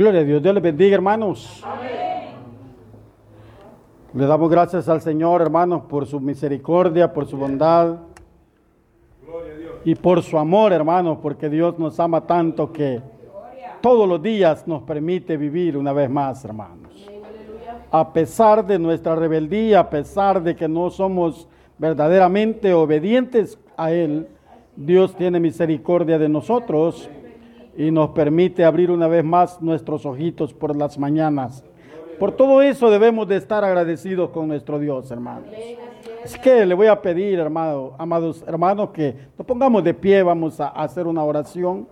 Gloria a Dios. Dios les bendiga, hermanos. Le damos gracias al Señor, hermanos, por su misericordia, por su bondad y por su amor, hermanos, porque Dios nos ama tanto que todos los días nos permite vivir una vez más, hermanos. A pesar de nuestra rebeldía, a pesar de que no somos verdaderamente obedientes a Él, Dios tiene misericordia de nosotros y nos permite abrir una vez más nuestros ojitos por las mañanas. Por todo eso debemos de estar agradecidos con nuestro Dios, hermanos. Es que le voy a pedir, hermano, amados hermanos, que nos pongamos de pie, vamos a hacer una oración.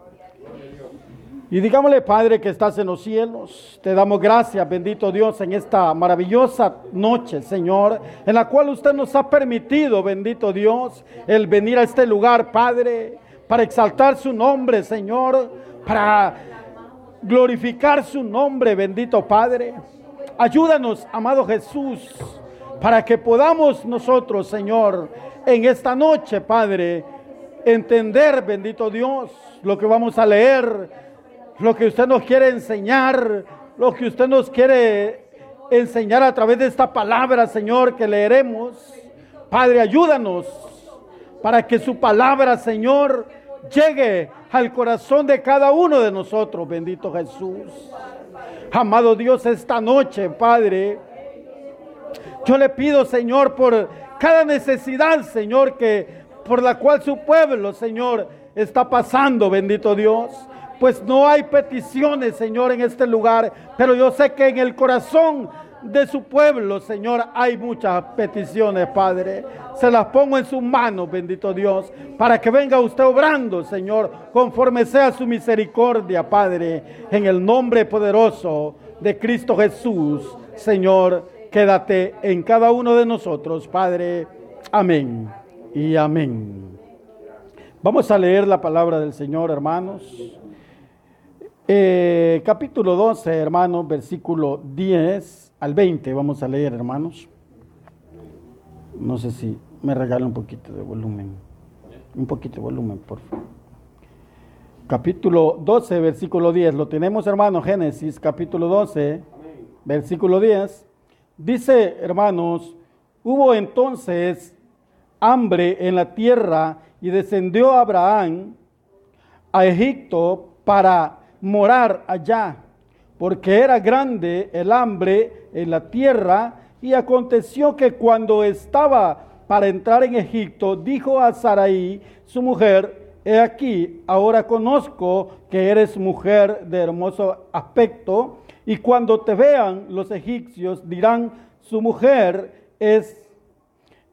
Y digámosle, Padre, que estás en los cielos, te damos gracias, bendito Dios, en esta maravillosa noche, Señor, en la cual usted nos ha permitido, bendito Dios, el venir a este lugar, Padre, para exaltar su nombre, Señor, para glorificar su nombre, bendito Padre. Ayúdanos, amado Jesús, para que podamos nosotros, Señor, en esta noche, Padre, entender, bendito Dios, lo que vamos a leer, lo que usted nos quiere enseñar, lo que usted nos quiere enseñar a través de esta palabra, Señor, que leeremos. Padre, ayúdanos para que su palabra, Señor, llegue al corazón de cada uno de nosotros, bendito Jesús. Amado Dios, esta noche, Padre, yo le pido, Señor, por cada necesidad, Señor, que por la cual su pueblo, Señor, está pasando, bendito Dios. Pues no hay peticiones, Señor, en este lugar, pero yo sé que en el corazón de su pueblo, Señor, hay muchas peticiones, Padre. Se las pongo en sus manos, bendito Dios, para que venga usted obrando, Señor, conforme sea su misericordia, Padre, en el nombre poderoso de Cristo Jesús, Señor, quédate en cada uno de nosotros, Padre. Amén y amén. Vamos a leer la palabra del Señor, hermanos. Eh, capítulo 12, hermanos, versículo 10 al 20. Vamos a leer, hermanos. No sé si me regala un poquito de volumen. Un poquito de volumen, por favor. Capítulo 12, versículo 10. Lo tenemos, hermanos, Génesis, capítulo 12, versículo 10. Dice, hermanos, hubo entonces hambre en la tierra y descendió Abraham a Egipto para morar allá, porque era grande el hambre en la tierra. Y aconteció que cuando estaba para entrar en Egipto, dijo a Sarai, su mujer, he aquí, ahora conozco que eres mujer de hermoso aspecto, y cuando te vean los egipcios dirán, su mujer es,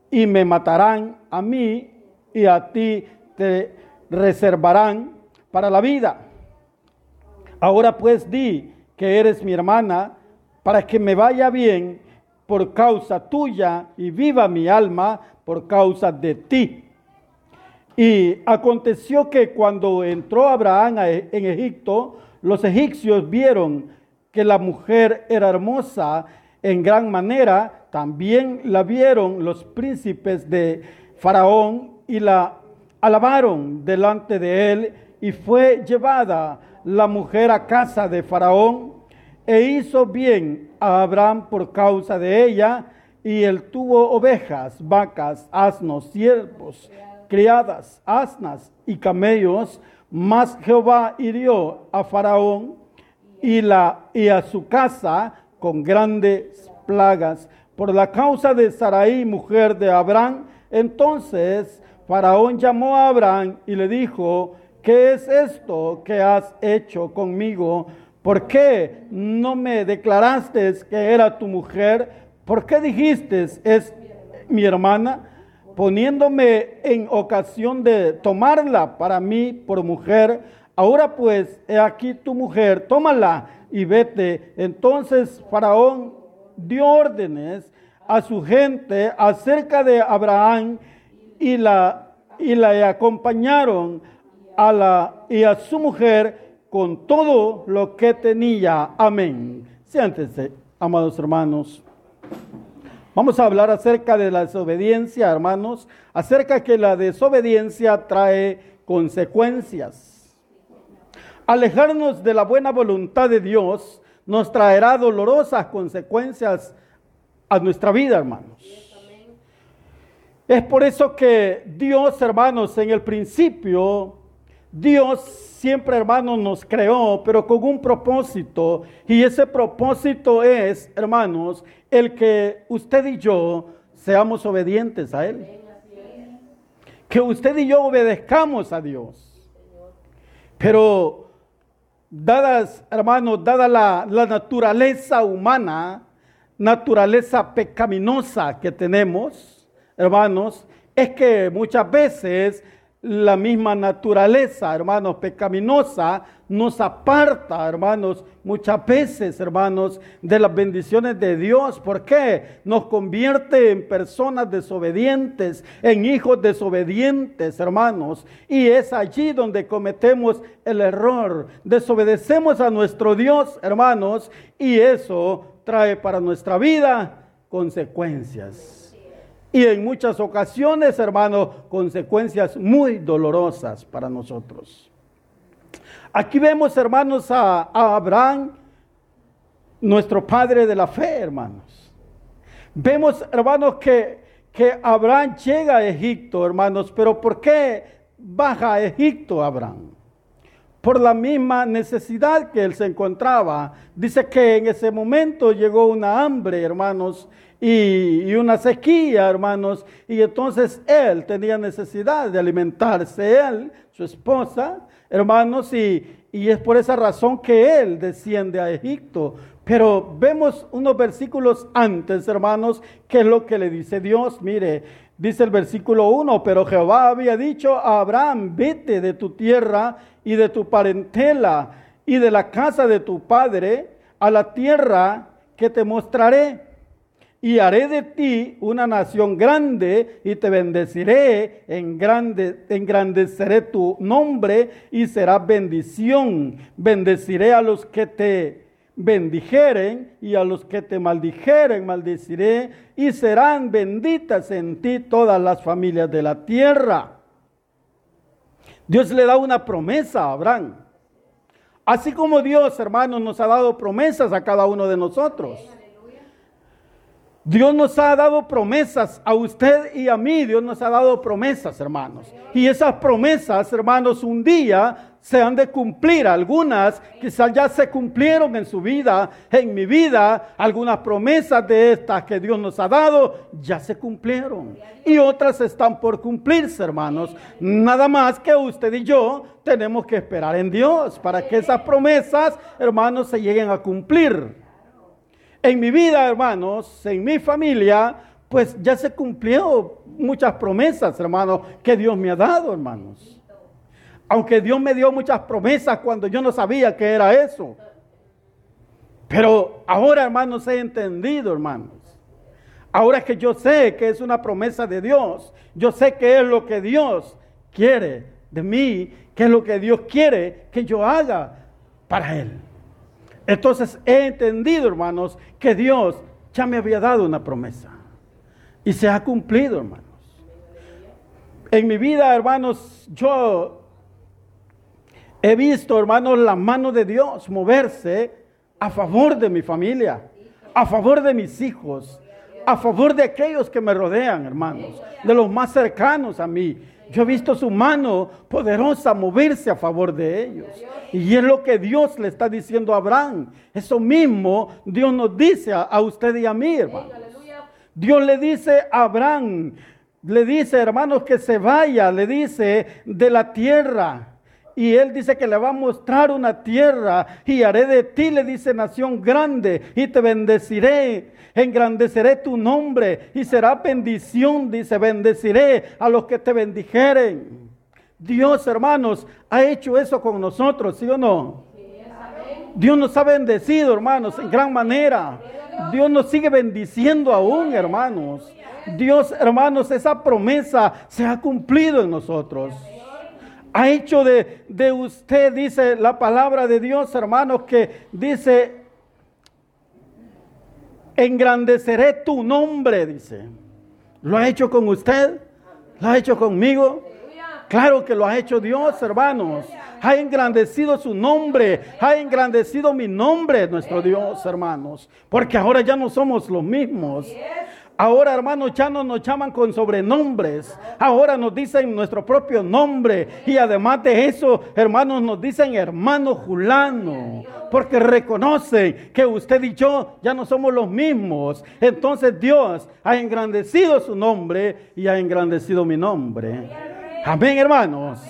y me matarán a mí, y a ti te reservarán para la vida. Ahora pues di que eres mi hermana, para que me vaya bien por causa tuya y viva mi alma por causa de ti. Y aconteció que cuando entró Abraham en Egipto, los egipcios vieron que la mujer era hermosa en gran manera, también la vieron los príncipes de Faraón y la alabaron delante de él y fue llevada la mujer a casa de Faraón e hizo bien a Abraham por causa de ella y él tuvo ovejas, vacas, asnos, siervos, criadas, asnas y camellos, mas Jehová hirió a Faraón y, y a su casa con grandes plagas por la causa de Sarai, mujer de Abraham. Entonces Faraón llamó a Abraham y le dijo, ¿qué es esto que has hecho conmigo? ¿Por qué no me declaraste que era tu mujer? ¿Por qué dijiste es mi hermana? Poniéndome en ocasión de tomarla para mí por mujer. Ahora pues, he aquí tu mujer, tómala y vete. Entonces Faraón dio órdenes a su gente acerca de Abraham y la, y la acompañaron a la, y a su mujer con todo lo que tenía. Amén. Siéntense, amados hermanos. Vamos a hablar acerca de la desobediencia, hermanos, acerca que la desobediencia trae consecuencias. Alejarnos de la buena voluntad de Dios nos traerá dolorosas consecuencias a nuestra vida, hermanos. Es por eso que Dios, hermanos, en el principio, Dios siempre, hermanos, nos creó, pero con un propósito. Y ese propósito es, hermanos, el que usted y yo seamos obedientes a Él. Que usted y yo obedezcamos a Dios. Pero, dadas, hermanos, dada la, la naturaleza humana, naturaleza pecaminosa que tenemos, hermanos, es que muchas veces la misma naturaleza, hermanos, pecaminosa, nos aparta, hermanos, muchas veces, hermanos, de las bendiciones de Dios. ¿Por qué? Nos convierte en personas desobedientes, en hijos desobedientes, hermanos. Y es allí donde cometemos el error. Desobedecemos a nuestro Dios, hermanos, y eso trae para nuestra vida consecuencias y en muchas ocasiones, hermano, consecuencias muy dolorosas para nosotros. Aquí vemos, hermanos, a, Abraham, nuestro padre de la fe, hermanos. Vemos, hermanos, que, que Abraham llega a Egipto, hermanos, pero ¿por qué baja a Egipto Abraham? Por la misma necesidad que él se encontraba. Dice que en ese momento llegó una hambre, hermanos, y, una sequía, hermanos. Y entonces él tenía necesidad de alimentarse, él, su esposa, hermanos, y, y es por esa razón que él desciende a Egipto. Pero vemos unos versículos antes, hermanos, que es lo que le dice Dios. Mire, dice el versículo 1, pero Jehová había dicho a Abraham, vete de tu tierra y de tu parentela y de la casa de tu padre a la tierra que te mostraré y haré de ti una nación grande y te bendeciré, en grande, engrandeceré tu nombre y será bendición. Bendeciré a los que te bendijeren y a los que te maldijeren, maldeciré y serán benditas en ti todas las familias de la tierra. Dios le da una promesa a Abraham. Así como Dios, hermanos, nos ha dado promesas a cada uno de nosotros. Dios nos ha dado promesas a usted y a mí. Dios nos ha dado promesas, hermanos. Y esas promesas, hermanos, un día se han de cumplir. Algunas quizás ya se cumplieron en su vida, en mi vida. Algunas promesas de estas que Dios nos ha dado ya se cumplieron. Y otras están por cumplirse, hermanos. Nada más que usted y yo tenemos que esperar en Dios para que esas promesas, hermanos, se lleguen a cumplir. En mi vida, hermanos, en mi familia, pues ya se cumplió muchas promesas, hermanos, que Dios me ha dado, hermanos. Aunque Dios me dio muchas promesas cuando yo no sabía que era eso. Pero ahora, hermanos, he entendido, hermanos. Ahora que yo sé que es una promesa de Dios, yo sé que es lo que Dios quiere de mí, que es lo que Dios quiere que yo haga para Él. Entonces he entendido, hermanos, que Dios ya me había dado una promesa. Y se ha cumplido, hermanos. En mi vida, hermanos, yo he visto, hermanos, la mano de Dios moverse a favor de mi familia, a favor de mis hijos, a favor de aquellos que me rodean, hermanos, de los más cercanos a mí. Yo he visto su mano poderosa moverse a favor de ellos. Y es lo que Dios le está diciendo a Abraham. Eso mismo Dios nos dice a, usted y a mí, hermano. Dios le dice a Abraham, le dice, hermanos, que se vaya, le dice, de la tierra. Y él dice que le va a mostrar una tierra y haré de ti, le dice, nación grande y te bendeciré engrandeceré tu nombre y será bendición, dice, bendeciré a los que te bendijeren. Dios, hermanos, ha hecho eso con nosotros, ¿sí o no? Dios nos ha bendecido, hermanos, en gran manera. Dios nos sigue bendiciendo aún, hermanos. Dios, hermanos, esa promesa se ha cumplido en nosotros. Ha hecho de, de usted, dice la palabra de Dios, hermanos, que dice engrandeceré tu nombre, dice. ¿Lo ha hecho con usted? ¿Lo ha hecho conmigo? Claro que lo ha hecho Dios, hermanos. Ha engrandecido su nombre, ha engrandecido mi nombre, nuestro Dios, hermanos. Porque ahora ya no somos los mismos. Ahora, hermanos, ya no nos llaman con sobrenombres. Ahora nos dicen nuestro propio nombre. Y además de eso, hermanos, nos dicen hermano Julano. Porque reconocen que usted y yo ya no somos los mismos. Entonces Dios ha engrandecido su nombre y ha engrandecido mi nombre. Amén, hermanos.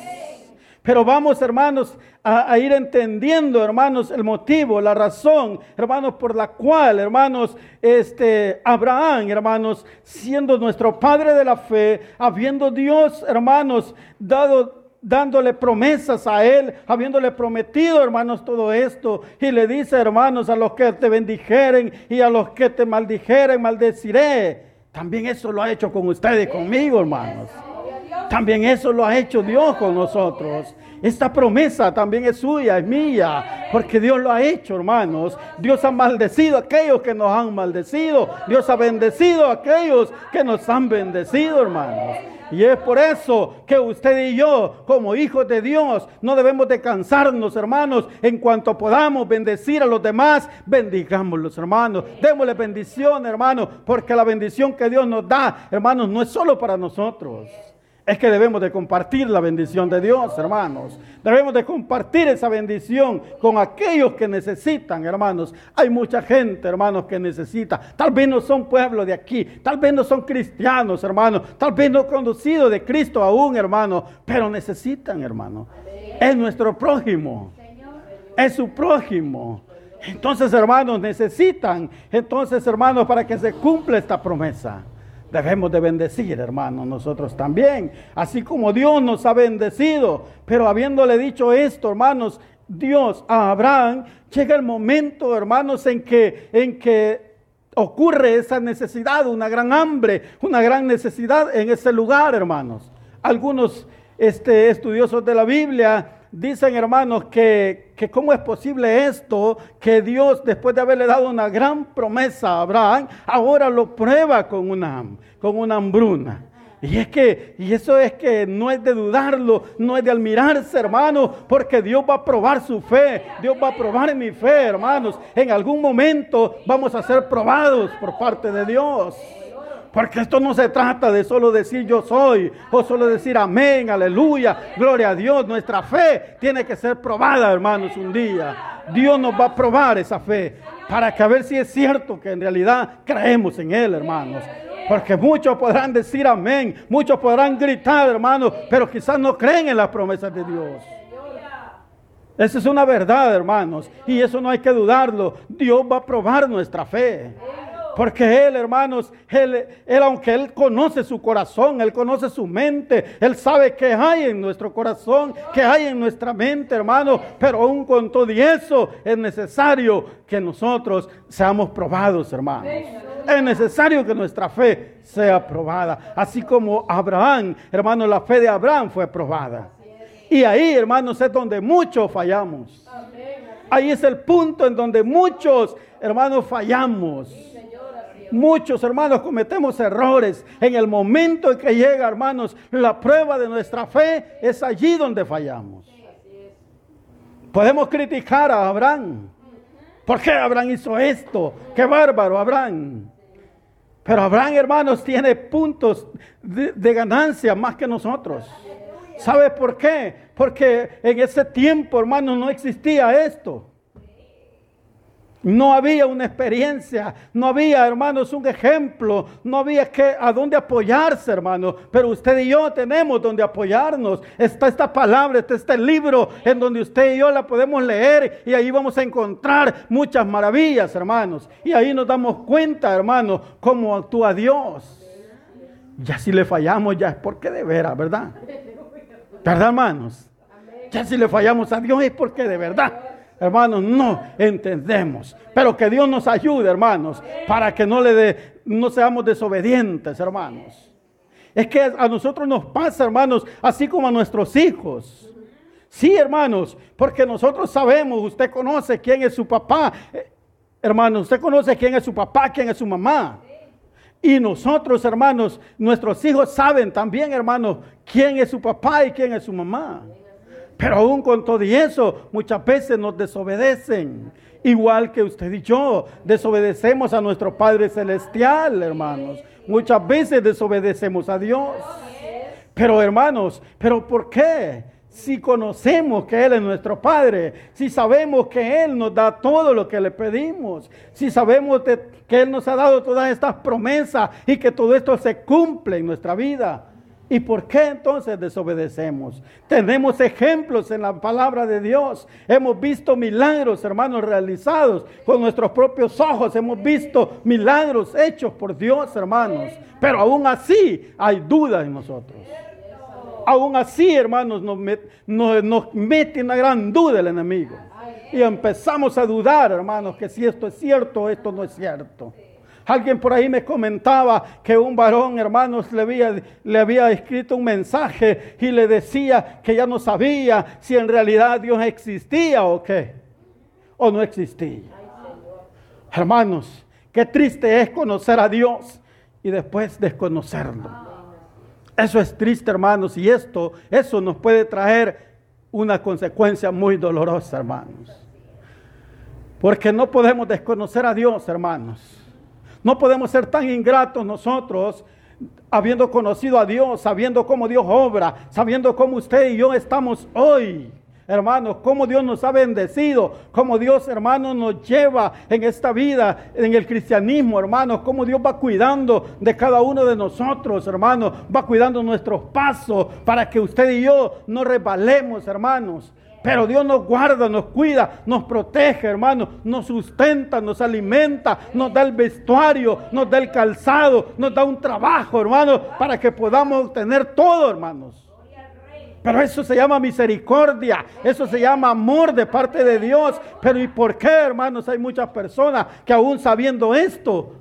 Pero vamos, hermanos, a, ir entendiendo, hermanos, el motivo, la razón, hermanos, por la cual, hermanos, este Abraham, hermanos, siendo nuestro padre de la fe, habiendo Dios, hermanos, dado dándole promesas a él, habiéndole prometido, hermanos, todo esto. Y le dice, hermanos, a los que te bendijeren y a los que te maldijeren, maldeciré. También eso lo ha hecho con ustedes conmigo, hermanos. También eso lo ha hecho Dios con nosotros. Esta promesa también es suya, es mía, porque Dios lo ha hecho, hermanos. Dios ha maldecido a aquellos que nos han maldecido. Dios ha bendecido a aquellos que nos han bendecido, hermanos. Y es por eso que usted y yo, como hijos de Dios, no debemos de cansarnos, hermanos. En cuanto podamos bendecir a los demás, bendigámoslos, hermanos. Démosle bendición, hermanos, porque la bendición que Dios nos da, hermanos, no es solo para nosotros. Es que debemos de compartir la bendición de Dios, hermanos. Debemos de compartir esa bendición con aquellos que necesitan, hermanos. Hay mucha gente, hermanos, que necesita. Tal vez no son pueblo de aquí, tal vez no son cristianos, hermanos. Tal vez no conocidos de Cristo aún, hermanos, pero necesitan, hermanos. Es nuestro prójimo. Es su prójimo. Entonces, hermanos, necesitan. Entonces, hermanos, para que se cumpla esta promesa debemos de bendecir, hermanos, nosotros también, así como Dios nos ha bendecido. Pero habiéndole dicho esto, hermanos, Dios a Abraham, llega el momento, hermanos, en que, en que ocurre esa necesidad, una gran hambre, una gran necesidad en ese lugar, hermanos. Algunos este, estudiosos de la Biblia dicen, hermanos, que, que cómo es posible esto, que Dios, después de haberle dado una gran promesa a Abraham, ahora lo prueba con una, con una hambruna. Y es que, y eso es que no es de dudarlo, no es de admirarse, hermanos, porque Dios va a probar su fe, Dios va a probar mi fe, hermanos. En algún momento vamos a ser probados por parte de Dios. Porque esto no se trata de solo decir yo soy o solo decir amén, aleluya, gloria a Dios. Nuestra fe tiene que ser probada, hermanos, un día. Dios nos va a probar esa fe para que a ver si es cierto que en realidad creemos en Él, hermanos. Porque muchos podrán decir amén, muchos podrán gritar, hermanos, pero quizás no creen en las promesas de Dios. Esa es una verdad, hermanos, y eso no hay que dudarlo. Dios va a probar nuestra fe. Porque Él, hermanos, él, él, aunque Él conoce su corazón, Él conoce su mente, Él sabe qué hay en nuestro corazón, qué hay en nuestra mente, hermanos. Pero aún con todo eso es necesario que nosotros seamos probados, hermanos. Es necesario que nuestra fe sea probada. Así como Abraham, hermanos, la fe de Abraham fue probada. Y ahí, hermanos, es donde muchos fallamos. Ahí es el punto en donde muchos, hermanos, fallamos. Muchos hermanos cometemos errores. En el momento en que llega, hermanos, la prueba de nuestra fe es allí donde fallamos. Podemos criticar a Abraham. ¿Por qué Abraham hizo esto? Qué bárbaro, Abraham. Pero Abraham, hermanos, tiene puntos de, de ganancia más que nosotros. ¿Sabe por qué? Porque en ese tiempo, hermanos, no existía esto. No había una experiencia, no había, hermanos, un ejemplo, no había que a dónde apoyarse, hermanos. Pero usted y yo tenemos donde apoyarnos. Está esta palabra, está este libro en donde usted y yo la podemos leer y ahí vamos a encontrar muchas maravillas, hermanos. Y ahí nos damos cuenta, hermanos, cómo actúa Dios. Ya si le fallamos, ya es porque de veras, ¿verdad? ¿Verdad, hermanos? Ya si le fallamos a Dios es porque de verdad hermanos, no entendemos. Pero que Dios nos ayude, hermanos, para que no, le de, no seamos desobedientes, hermanos. Es que a nosotros nos pasa, hermanos, así como a nuestros hijos. Sí, hermanos, porque nosotros sabemos, usted conoce quién es su papá. Eh, hermanos, usted conoce quién es su papá, quién es su mamá. Y nosotros, hermanos, nuestros hijos saben también, hermanos, quién es su papá y quién es su mamá. Pero aún con todo y eso, muchas veces nos desobedecen. Igual que usted y yo, desobedecemos a nuestro Padre Celestial, hermanos. Muchas veces desobedecemos a Dios. Pero hermanos, ¿pero por qué? si conocemos que Él es nuestro Padre, si sabemos que Él nos da todo lo que le pedimos, si sabemos que Él nos ha dado todas estas promesas y que todo esto se cumple en nuestra vida. ¿Y por qué entonces desobedecemos? Tenemos ejemplos en la palabra de Dios. Hemos visto milagros, hermanos, realizados con nuestros propios ojos. Hemos visto milagros hechos por Dios, hermanos. Pero aún así hay dudas en nosotros aún así, hermanos, nos, mete una gran duda el enemigo. Y empezamos a dudar, hermanos, que si esto es cierto o esto no es cierto. Alguien por ahí me comentaba que un varón, hermanos, le había, le había escrito un mensaje y le decía que ya no sabía si en realidad Dios existía o qué, o no existía. Hermanos, qué triste es conocer a Dios y después desconocerlo. Eso es triste, hermanos, y esto, eso nos puede traer una consecuencia muy dolorosa, hermanos. Porque no podemos desconocer a Dios, hermanos. No podemos ser tan ingratos nosotros, habiendo conocido a Dios, sabiendo cómo Dios obra, sabiendo cómo usted y yo estamos hoy hermanos, cómo Dios nos ha bendecido, cómo Dios, hermanos, nos lleva en esta vida, en el cristianismo, hermanos, cómo Dios va cuidando de cada uno de nosotros, hermanos, va cuidando nuestros pasos para que usted y yo no resbalemos, hermanos. Pero Dios nos guarda, nos cuida, nos protege, hermanos, nos sustenta, nos alimenta, nos da el vestuario, nos da el calzado, nos da un trabajo, hermanos, para que podamos obtener todo, hermanos. Pero eso se llama misericordia, eso se llama amor de parte de Dios. Pero ¿y por qué, hermanos? Hay muchas personas que aún sabiendo esto,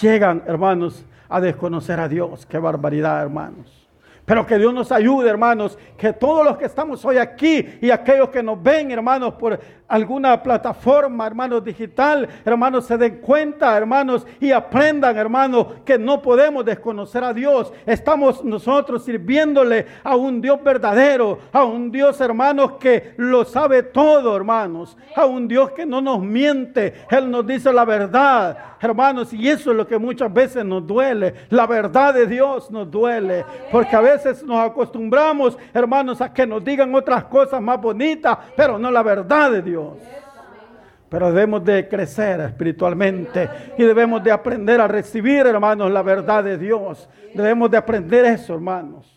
llegan, hermanos, a desconocer a Dios. Qué barbaridad, hermanos. Pero que Dios nos ayude, hermanos, que todos los que estamos hoy aquí y aquellos que nos ven, hermanos, por alguna plataforma, hermanos, digital, hermanos, se den cuenta, hermanos, y aprendan, hermanos, que no podemos desconocer a Dios. Estamos nosotros sirviéndole a un Dios verdadero, a un Dios, hermanos, que lo sabe todo, hermanos, a un Dios que no nos miente, Él nos dice la verdad, hermanos, y eso es lo que muchas veces nos duele. La verdad de Dios nos duele, porque a veces nos acostumbramos, hermanos, a que nos digan otras cosas más bonitas, pero no la verdad de Dios. Pero debemos de crecer espiritualmente y debemos de aprender a recibir, hermanos, la verdad de Dios. Debemos de aprender eso, hermanos.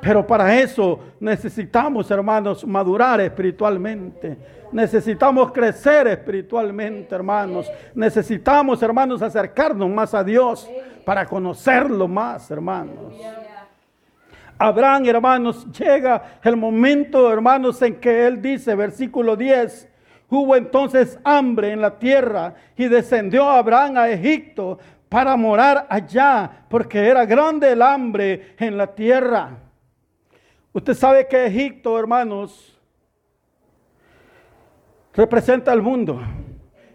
Pero para eso necesitamos, hermanos, madurar espiritualmente. Necesitamos crecer espiritualmente, hermanos. Necesitamos, hermanos, acercarnos más a Dios para conocerlo más, hermanos. Abraham, hermanos, llega el momento, hermanos, en que él dice, versículo 10, hubo entonces hambre en la tierra y descendió Abraham a Egipto para morar allá, porque era grande el hambre en la tierra. Usted sabe que Egipto, hermanos, representa el mundo.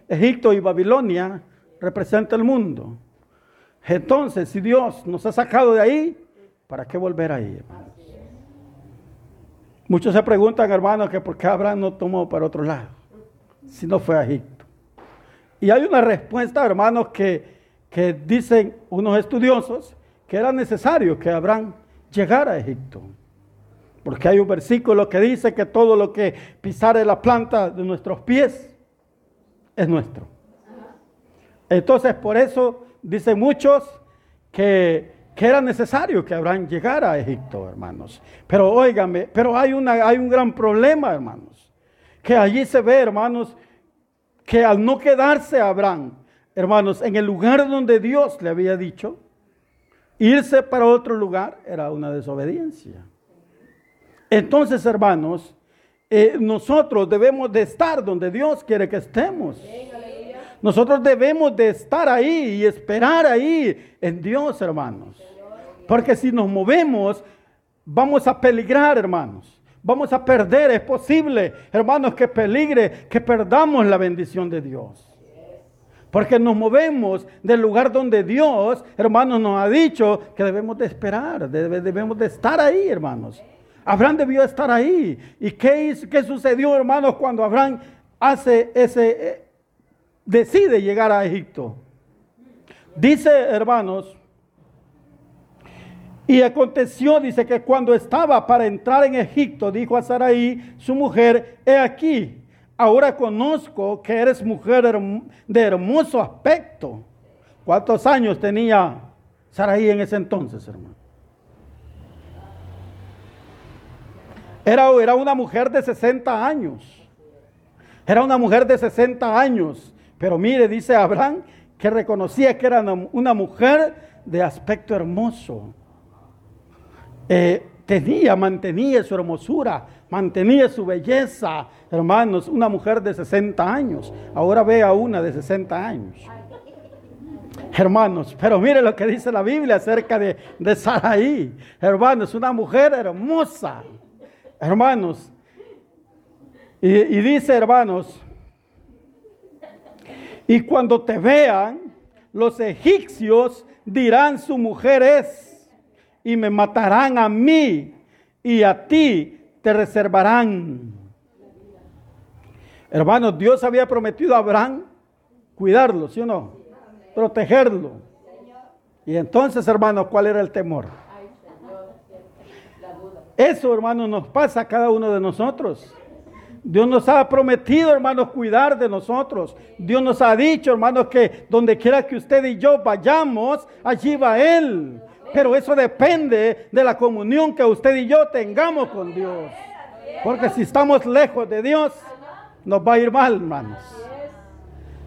Egipto y Babilonia representa el mundo. Entonces, si Dios nos ha sacado de ahí, ¿Para qué volver ahí? Muchos se preguntan, hermanos, que por qué Abraham no tomó para otro lado, si no fue a Egipto. Y hay una respuesta, hermanos, que, que dicen unos estudiosos que era necesario que Abraham llegara a Egipto. Porque hay un versículo que dice que todo lo que pisare la planta de nuestros pies es nuestro. Entonces, por eso dicen muchos que que era necesario que Abraham llegara a Egipto, hermanos. Pero óigame, pero hay, una, hay un gran problema, hermanos. Que allí se ve, hermanos, que al no quedarse Abraham, hermanos, en el lugar donde Dios le había dicho, irse para otro lugar era una desobediencia. Entonces, hermanos, eh, nosotros debemos de estar donde Dios quiere que estemos. Nosotros debemos de estar ahí y esperar ahí en Dios, hermanos. Porque si nos movemos, vamos a peligrar, hermanos. Vamos a perder. Es posible, hermanos, que peligre, que perdamos la bendición de Dios. Porque nos movemos del lugar donde Dios, hermanos, nos ha dicho que debemos de esperar, debemos de estar ahí, hermanos. Abraham debió estar ahí. ¿Y qué, qué sucedió, hermanos, cuando Abraham hace ese, eh, decide llegar a Egipto? Dice, hermanos, y aconteció, dice que cuando estaba para entrar en Egipto, dijo a Saraí, su mujer, he aquí, ahora conozco que eres mujer de hermoso aspecto. ¿Cuántos años tenía Saraí en ese entonces, hermano? Era, era una mujer de 60 años. Era una mujer de 60 años. Pero mire, dice Abraham, que reconocía que era una mujer de aspecto hermoso. Eh, tenía, mantenía su hermosura, mantenía su belleza. Hermanos, una mujer de 60 años. Ahora ve a una de 60 años. Hermanos, pero mire lo que dice la Biblia acerca de, de Saraí. Hermanos, una mujer hermosa. Hermanos, y, y dice, hermanos, y cuando te vean, los egipcios dirán su mujer es, y me matarán a mí, y a ti te reservarán. Hermanos, Dios había prometido a Abraham cuidarlo, ¿sí o no? Protegerlo. Y entonces, hermanos, ¿cuál era el temor? Eso, hermanos, nos pasa a cada uno de nosotros. Dios nos ha prometido, hermanos, cuidar de nosotros. Dios nos ha dicho, hermanos, que donde quiera que usted y yo vayamos, allí va Él. Pero eso depende de la comunión que usted y yo tengamos con Dios. Porque si estamos lejos de Dios, nos va a ir mal, hermanos.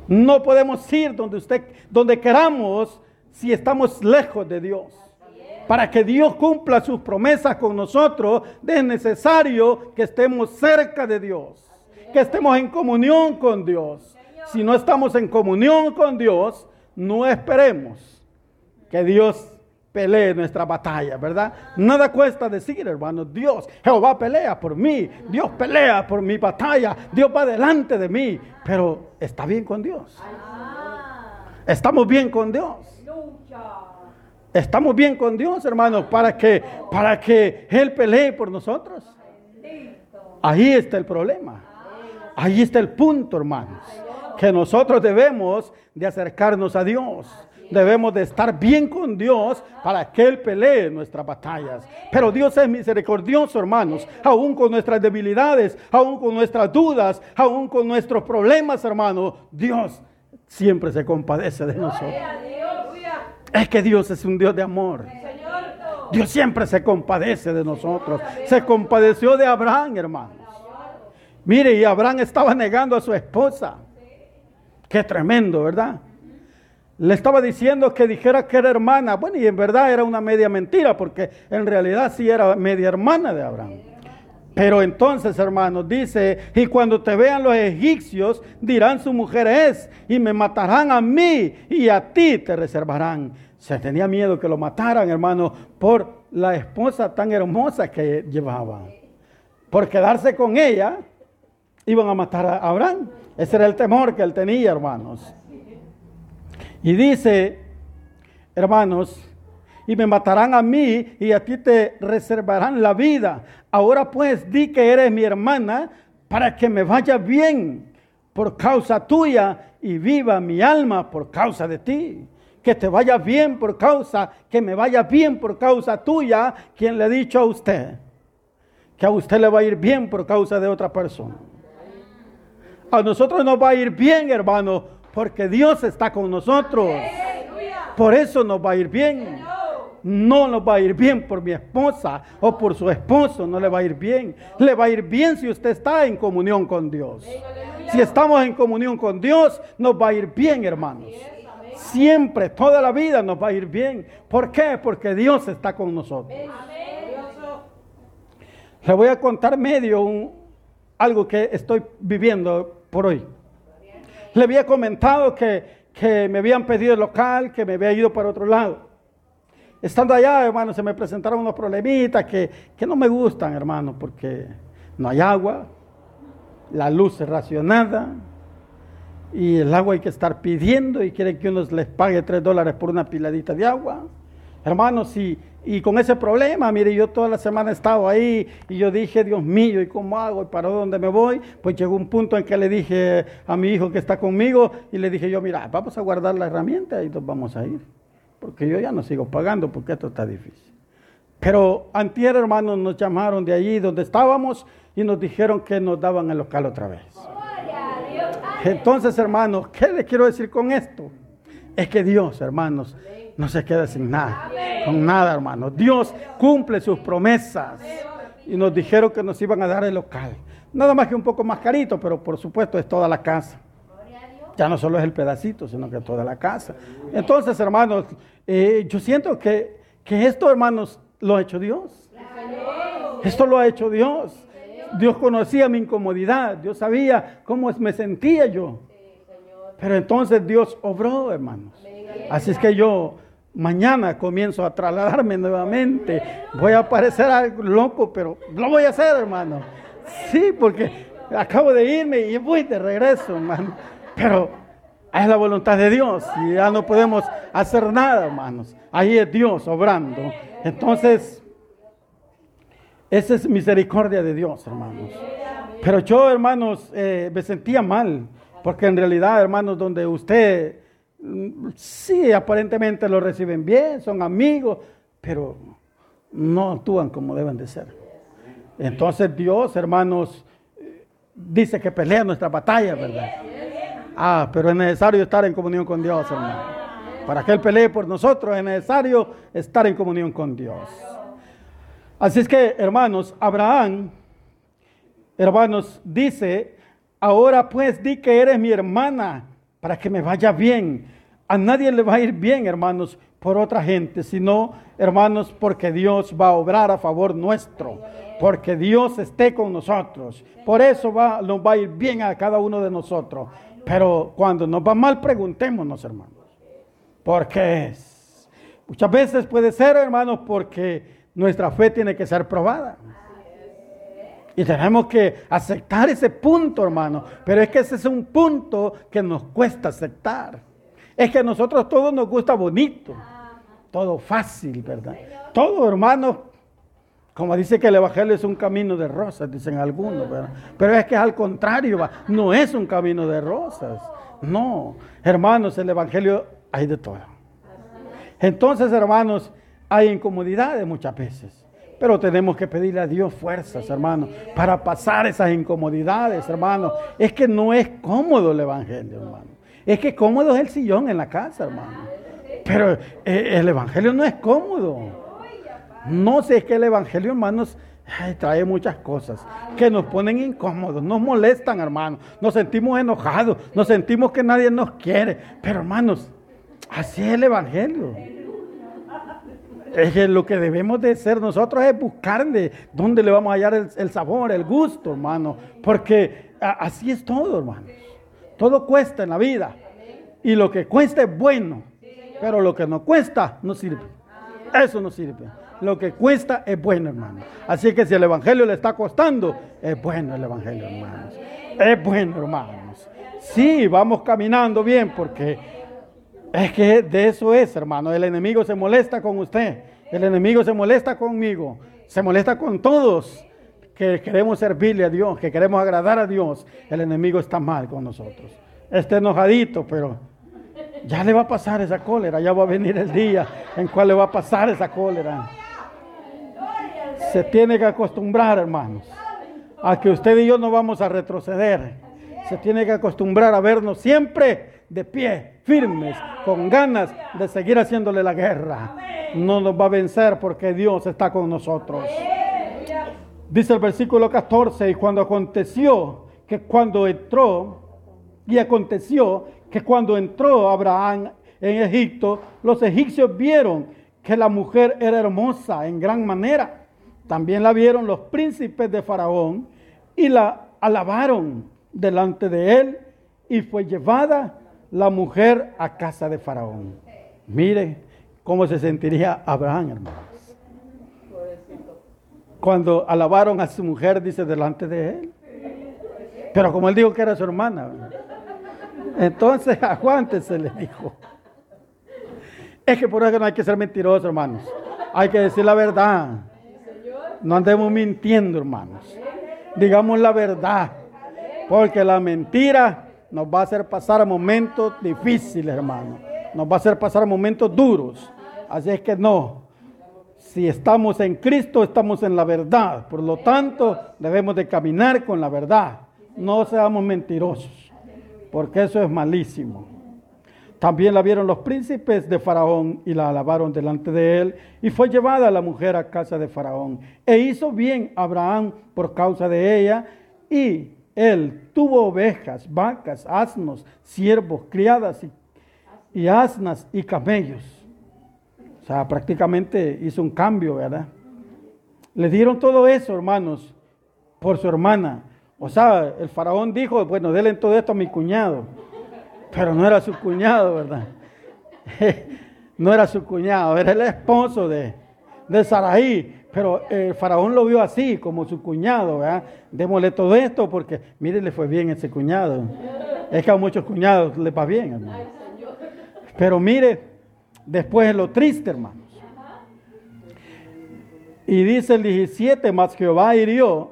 No podemos ir donde usted, donde queramos, si estamos lejos de Dios. Para que Dios cumpla sus promesas con nosotros, es necesario que estemos cerca de Dios, que estemos en comunión con Dios. Si no estamos en comunión con Dios, no esperemos que Dios pelee nuestra batalla, ¿verdad? Nada cuesta decir, hermano, Dios, Jehová pelea por mí, Dios pelea por mi batalla, Dios va delante de mí, pero está bien con Dios. Estamos bien con Dios. Estamos bien con Dios, hermanos, para que, para que Él pelee por nosotros. Ahí está el problema. Ahí está el punto, hermanos. Que nosotros debemos de acercarnos a Dios. Debemos de estar bien con Dios para que Él pelee nuestras batallas. Pero Dios es misericordioso, hermanos. Aún con nuestras debilidades, aún con nuestras dudas, aún con nuestros problemas, hermanos. Dios siempre se compadece de nosotros. Es que Dios es un Dios de amor. Dios siempre se compadece de nosotros. Se compadeció de Abraham, hermanos. Mire, y Abraham estaba negando a su esposa. Qué tremendo, ¿verdad? Le estaba diciendo que dijera que era hermana. Bueno, y en verdad era una media mentira, porque en realidad sí era media hermana de Abraham. Pero entonces, hermanos, dice, y cuando te vean los egipcios, dirán su mujer es, y me matarán a mí, y a ti te reservarán. Se tenía miedo que lo mataran, hermano, por la esposa tan hermosa que llevaba. Por quedarse con ella, iban a matar a Abraham. Ese era el temor que él tenía, hermanos. Y dice, hermanos, y me matarán a mí y a ti te reservarán la vida. Ahora pues di que eres mi hermana para que me vaya bien por causa tuya y viva mi alma por causa de ti. Que te vaya bien por causa, que me vaya bien por causa tuya, quien le ha dicho a usted. Que a usted le va a ir bien por causa de otra persona. A nosotros nos va a ir bien, hermano, porque Dios está con nosotros. Por eso nos va a ir bien no nos va a ir bien por mi esposa o por su esposo, no le va a ir bien. Le va a ir bien si usted está en comunión con Dios. Si estamos en comunión con Dios, nos va a ir bien, hermanos. Siempre, toda la vida nos va a ir bien. ¿Por qué? Porque Dios está con nosotros. Le voy a contar medio algo que estoy viviendo por hoy. Le había comentado que, que me habían pedido el local, que me había ido para otro lado. Estando allá, hermano, se me presentaron unos problemitas que, no me gustan, hermano, porque no hay agua, la luz es racionada y el agua hay que estar pidiendo y quieren que uno les pague tres dólares por una piladita de agua. Hermanos, y, y con ese problema, mire, yo toda la semana he estado ahí y yo dije, Dios mío, ¿y cómo hago? ¿Y para dónde me voy? Pues llegó un punto en que le dije a mi hijo que está conmigo y le dije yo, mira, vamos a guardar la herramienta y nos vamos a ir. Porque yo ya no sigo pagando porque esto está difícil. Pero antier, hermanos, nos llamaron de allí donde estábamos y nos dijeron que nos daban el local otra vez. Entonces, hermanos, ¿qué le quiero decir con esto? Es que Dios, hermanos, no se queda sin nada, con nada, hermanos. Dios cumple sus promesas y nos dijeron que nos iban a dar el local. Nada más que un poco más carito, pero por supuesto es toda la casa. Ya no solo es el pedacito, sino que toda la casa. Entonces, hermanos, eh, yo siento que, que esto, hermanos, lo ha hecho Dios. Esto lo ha hecho Dios. Dios conocía mi incomodidad, Dios sabía cómo me sentía yo. Pero entonces Dios obró, hermanos. Así es que yo mañana comienzo a trasladarme nuevamente. Voy a parecer algo loco, pero lo voy a hacer, hermano. Sí, porque acabo de irme y voy de regreso, hermano. Pero es la voluntad de Dios y ya no podemos hacer nada, hermanos. Ahí es Dios obrando. Entonces, esa es misericordia de Dios, hermanos. Pero yo, hermanos, eh, me sentía mal, porque en realidad, hermanos, donde usted, sí, aparentemente lo reciben bien, son amigos, pero no actúan como deben de ser. Entonces Dios, hermanos, dice que pelea nuestra batalla, ¿verdad? Ah, pero es necesario estar en comunión con Dios, hermano. Para que Él pelee por nosotros es necesario estar en comunión con Dios. Así es que, hermanos, Abraham, hermanos, dice, ahora pues di que eres mi hermana para que me vaya bien. A nadie le va a ir bien, hermanos, por otra gente, sino, hermanos, porque Dios va a obrar a favor nuestro, porque Dios esté con nosotros. Por eso nos va a ir bien a cada uno de nosotros. Pero cuando nos va mal, preguntémonos, hermanos, ¿por qué es? Muchas veces puede ser, hermanos, porque nuestra fe tiene que ser probada. Y tenemos que aceptar ese punto, hermano. Pero es que ese es un punto que nos cuesta aceptar. Es que a nosotros todos nos gusta bonito. Todo fácil, ¿verdad? Todo, hermano. Como dice que el Evangelio es un camino de rosas, dicen algunos, ¿verdad? Pero es que es al contrario, no es un camino de rosas. No, hermanos, el Evangelio hay de todo. Entonces, hermanos, hay incomodidades muchas veces. Pero tenemos que pedirle a Dios fuerzas, hermano, para pasar esas incomodidades, hermano. Es que no es cómodo el Evangelio, hermano. Es que cómodo es el sillón en la casa, hermano. Pero eh, el Evangelio no es cómodo. No sé, es que el Evangelio, hermanos, trae muchas cosas que nos ponen incómodos, nos molestan, hermano. Nos sentimos enojados, nos sentimos que nadie nos quiere. Pero, hermanos, así es el Evangelio. Es que lo que debemos de ser nosotros es buscarle dónde le vamos a hallar el, sabor, el gusto, hermano. Porque así es todo, hermano. Todo cuesta en la vida. Y lo que cuesta es bueno. Pero lo que no cuesta no sirve. Eso no sirve. Lo que cuesta es bueno, hermano. Así que si el Evangelio le está costando, es bueno el Evangelio, hermanos. Es bueno, hermanos. Sí, vamos caminando bien porque es que de eso es, hermano. El enemigo se molesta con usted. El enemigo se molesta conmigo. Se molesta con todos que queremos servirle a Dios, que queremos agradar a Dios. El enemigo está mal con nosotros. Está enojadito, pero ya le va a pasar esa cólera. Ya va a venir el día en cual le va a pasar esa cólera. Se tiene que acostumbrar, hermanos, a que usted y yo no vamos a retroceder. Se tiene que acostumbrar a vernos siempre de pie, firmes, con ganas de seguir haciéndole la guerra. No nos va a vencer porque Dios está con nosotros. Dice el versículo 14, y cuando aconteció que cuando entró, y aconteció que cuando entró Abraham en Egipto, los egipcios vieron que la mujer era hermosa en gran manera. También la vieron los príncipes de Faraón y la alabaron delante de él y fue llevada la mujer a casa de Faraón. Mire cómo se sentiría Abraham. Cuando alabaron a su mujer, dice, delante de él. Pero como él dijo que era su hermana. Entonces, aguántese, le dijo. Es que por eso no hay que ser mentiroso, hermanos. Hay que decir la verdad. No andemos mintiendo, hermanos. Digamos la verdad. Porque la mentira nos va a hacer pasar momentos difíciles, hermanos. Nos va a hacer pasar momentos duros. Así es que no. Si estamos en Cristo, estamos en la verdad. Por lo tanto, debemos de caminar con la verdad. No seamos mentirosos. Porque eso es malísimo. También la vieron los príncipes de Faraón y la alabaron delante de él. Y fue llevada la mujer a casa de Faraón. E hizo bien Abraham por causa de ella. Y él tuvo ovejas, vacas, asnos, siervos, criadas y, y asnas y camellos. O sea, prácticamente hizo un cambio, ¿verdad? Le dieron todo eso, hermanos, por su hermana. O sea, el faraón dijo, bueno, denle todo esto a mi cuñado pero no era su cuñado, ¿verdad? no era su cuñado, era el esposo de, de Saraí. Pero el faraón lo vio así, como su cuñado, ¿verdad? Démosle todo esto porque, mire, le fue bien ese cuñado. Es que a muchos cuñados le va bien, hermano. Pero mire, después es lo triste, hermanos. Y dice el 17, más Jehová hirió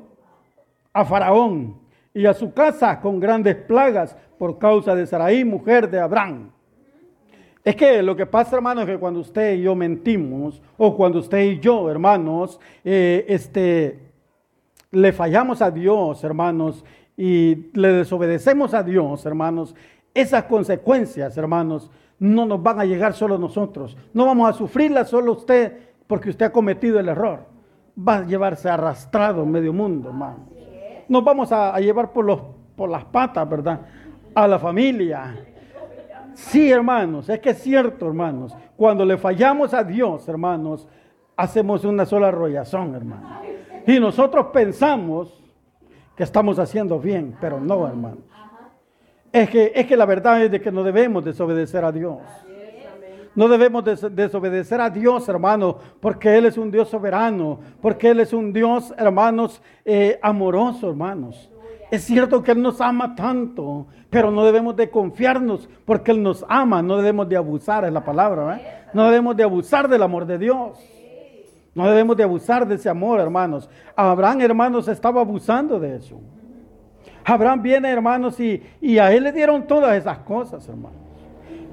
a Faraón y a su casa con grandes plagas por causa de Sarai, mujer de Abraham. Es que lo que pasa, hermanos, es que cuando usted y yo mentimos, o cuando usted y yo, hermanos, eh, este, le fallamos a Dios, hermanos, y le desobedecemos a Dios, hermanos, esas consecuencias, hermanos, no nos van a llegar solo nosotros. No vamos a sufrirlas solo usted porque usted ha cometido el error. Va a llevarse arrastrado medio mundo, hermanos. Nos vamos a, llevar por, las patas, ¿verdad? a la familia. Sí, hermanos, es que es cierto, hermanos. Cuando le fallamos a Dios, hermanos, hacemos una sola arrollazón, hermanos. Y nosotros pensamos que estamos haciendo bien, pero no, hermanos. Es que, es que la verdad es de que no debemos desobedecer a Dios. No debemos desobedecer a Dios, hermanos, porque Él es un Dios soberano, porque Él es un Dios, hermanos, eh, amoroso, hermanos. Es cierto que Él nos ama tanto, pero no debemos de confiarnos porque Él nos ama, no debemos de abusar, es la palabra, ¿eh? No debemos de abusar del amor de Dios. No debemos de abusar de ese amor, hermanos. Abraham, hermanos, estaba abusando de eso. Abraham viene, hermanos, y, a él le dieron todas esas cosas, hermanos.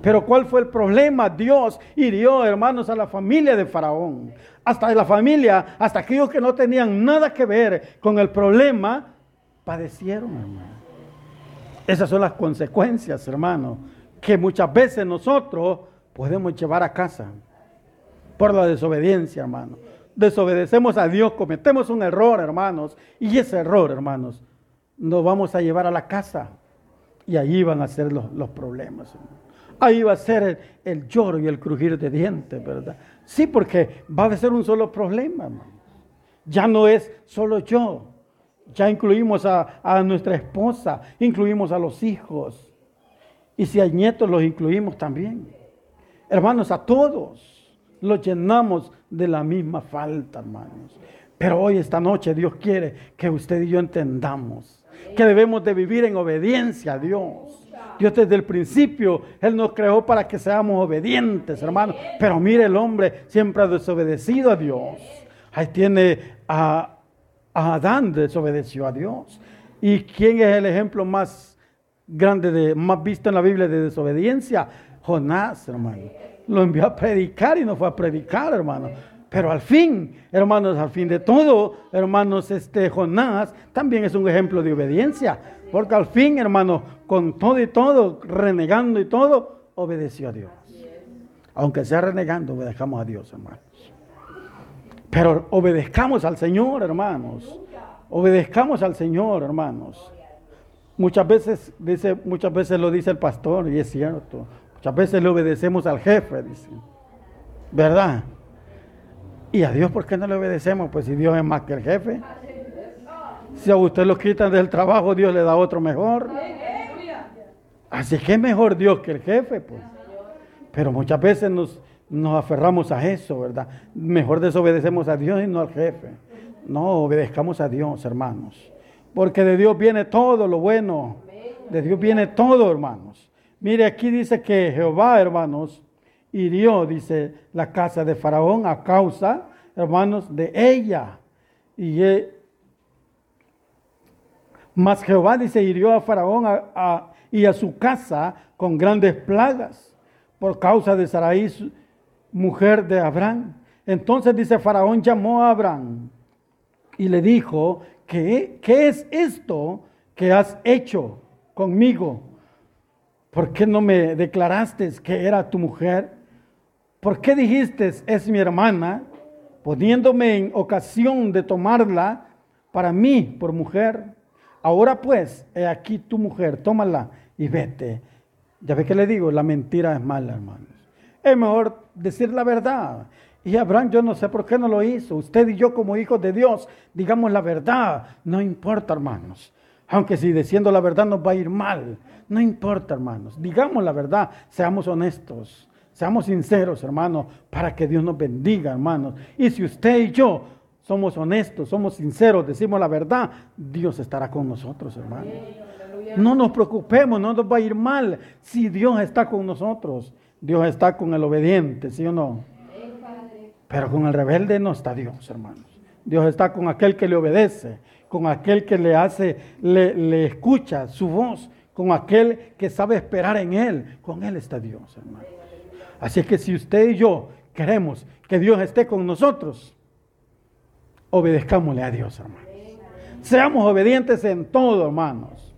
Pero ¿cuál fue el problema? Dios hirió, hermanos, a la familia de Faraón. Hasta la familia, hasta aquellos que no tenían nada que ver con el problema, padecieron, hermano. Esas son las consecuencias, hermano, que muchas veces nosotros podemos llevar a casa por la desobediencia, hermano. Desobedecemos a Dios, cometemos un error, hermanos, y ese error, hermanos, nos vamos a llevar a la casa y ahí van a ser los, problemas. Ahí va a ser el, el, lloro y el crujir de dientes, ¿verdad? Sí, porque va a ser un solo problema. Ya no es solo yo, ya incluimos a, nuestra esposa, incluimos a los hijos. Y si hay nietos, los incluimos también. Hermanos, a todos los llenamos de la misma falta, hermanos. Pero hoy, esta noche, Dios quiere que usted y yo entendamos que debemos de vivir en obediencia a Dios. Dios desde el principio, Él nos creó para que seamos obedientes, hermanos. Pero mire, el hombre siempre ha desobedecido a Dios. Ahí tiene a, Adán desobedeció a Dios. ¿Y quién es el ejemplo más grande, de, más visto en la Biblia de desobediencia? Jonás, hermano. Lo envió a predicar y no fue a predicar, hermano. Pero al fin, hermanos, al fin de todo, hermanos, este Jonás también es un ejemplo de obediencia. Porque al fin, hermano, con todo y todo, renegando y todo, obedeció a Dios. Aunque sea renegando, obedezcamos a Dios, hermano. Pero obedezcamos al Señor, hermanos. Obedezcamos al Señor, hermanos. Muchas veces, dice, muchas veces lo dice el pastor, y es cierto. Muchas veces le obedecemos al jefe, dice. ¿Verdad? ¿Y a Dios por qué no le obedecemos? Pues si Dios es más que el jefe. Si a usted lo quitan del trabajo, Dios le da otro mejor. Así que es mejor Dios que el jefe, pues. Pero muchas veces nos, nos aferramos a eso, ¿verdad? Mejor desobedecemos a Dios y no al jefe. No, obedezcamos a Dios, hermanos. Porque de Dios viene todo lo bueno. De Dios viene todo, hermanos. Mire, aquí dice que Jehová, hermanos, hirió, dice, la casa de Faraón a causa, hermanos, de ella. Y eh, más Jehová, dice, hirió a Faraón y a su casa con grandes plagas por causa de Sarai, mujer de Abraham. Entonces dice Faraón llamó a Abraham y le dijo, ¿qué, qué es esto que has hecho conmigo? ¿Por qué no me declaraste que era tu mujer? ¿Por qué dijiste es mi hermana, poniéndome en ocasión de tomarla para mí por mujer? Ahora pues, he aquí tu mujer, tómala y vete. Ya ve que le digo, la mentira es mala, hermanos. Es mejor decir la verdad. Y Abraham, yo no sé por qué no lo hizo. Usted y yo como hijos de Dios, digamos la verdad. No importa, hermanos. Aunque si diciendo la verdad nos va a ir mal. No importa, hermanos. Digamos la verdad. Seamos honestos. Seamos sinceros, hermanos, para que Dios nos bendiga, hermanos. Y si usted y yo somos honestos, somos sinceros, decimos la verdad, Dios estará con nosotros, hermanos. No nos preocupemos, no nos va a ir mal si Dios está con nosotros. Dios está con el obediente, ¿sí o no? Pero con el rebelde no está Dios, hermanos. Dios está con aquel que le obedece, con aquel que le hace, le, le escucha su voz, con aquel que sabe esperar en Él. Con Él está Dios, hermano. Así que si usted y yo queremos que Dios esté con nosotros, obedezcámosle a Dios, hermanos. Seamos obedientes en todo, hermanos.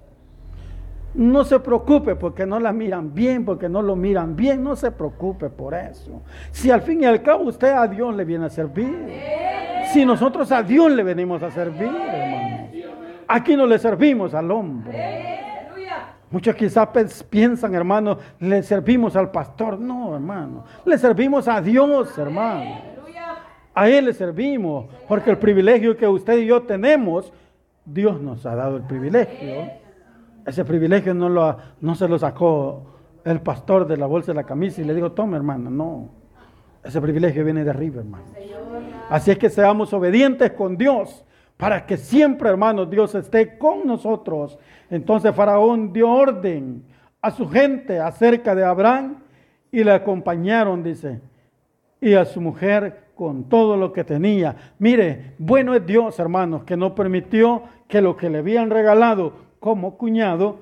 No se preocupe porque no la miran bien, porque no lo miran bien, no se preocupe por eso. Si al fin y al cabo usted a Dios le viene a servir, si nosotros a Dios le venimos a servir, hermanos, aquí no le servimos al hombre. Muchos quizás piensan, hermano, le servimos al pastor. No, hermano, le servimos a Dios, hermano. A Él le servimos, porque el privilegio que usted y yo tenemos, Dios nos ha dado el privilegio ese privilegio no, lo, no se lo sacó el pastor de la bolsa de la camisa y le dijo, toma hermano, no. Ese privilegio viene de arriba, hermano. Así es que seamos obedientes con Dios para que siempre, hermanos, Dios esté con nosotros. Entonces Faraón dio orden a su gente acerca de Abraham y le acompañaron, dice, y a su mujer con todo lo que tenía. Mire, bueno es Dios, hermanos, que no permitió que lo que le habían regalado como cuñado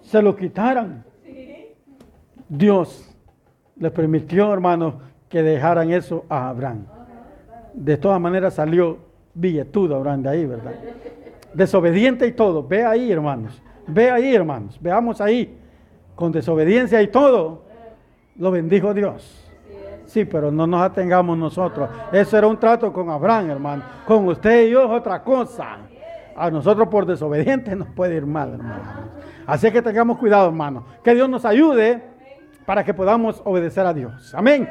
se lo quitaran. Dios le permitió, hermanos, que dejaran eso a Abraham. De todas maneras salió billetudo Abraham de ahí, ¿verdad? Desobediente y todo. Ve ahí, hermanos. Ve ahí, hermanos. Veamos ahí. Con desobediencia y todo, lo bendijo Dios. Sí, pero no nos atengamos nosotros. Eso era un trato con Abraham, hermano. Con usted y yo es otra cosa a nosotros por desobedientes nos puede ir mal, hermano. Así que tengamos cuidado, hermano. Que Dios nos ayude para que podamos obedecer a Dios. Amén.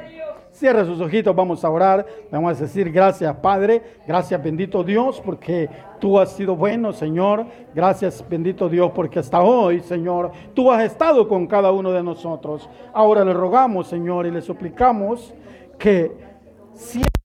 Cierre sus ojitos, vamos a orar. Vamos a decir gracias, Padre. Gracias, bendito Dios, porque tú has sido bueno, Señor. Gracias, bendito Dios, porque hasta hoy, Señor, tú has estado con cada uno de nosotros. Ahora le rogamos, Señor, y le suplicamos que siempre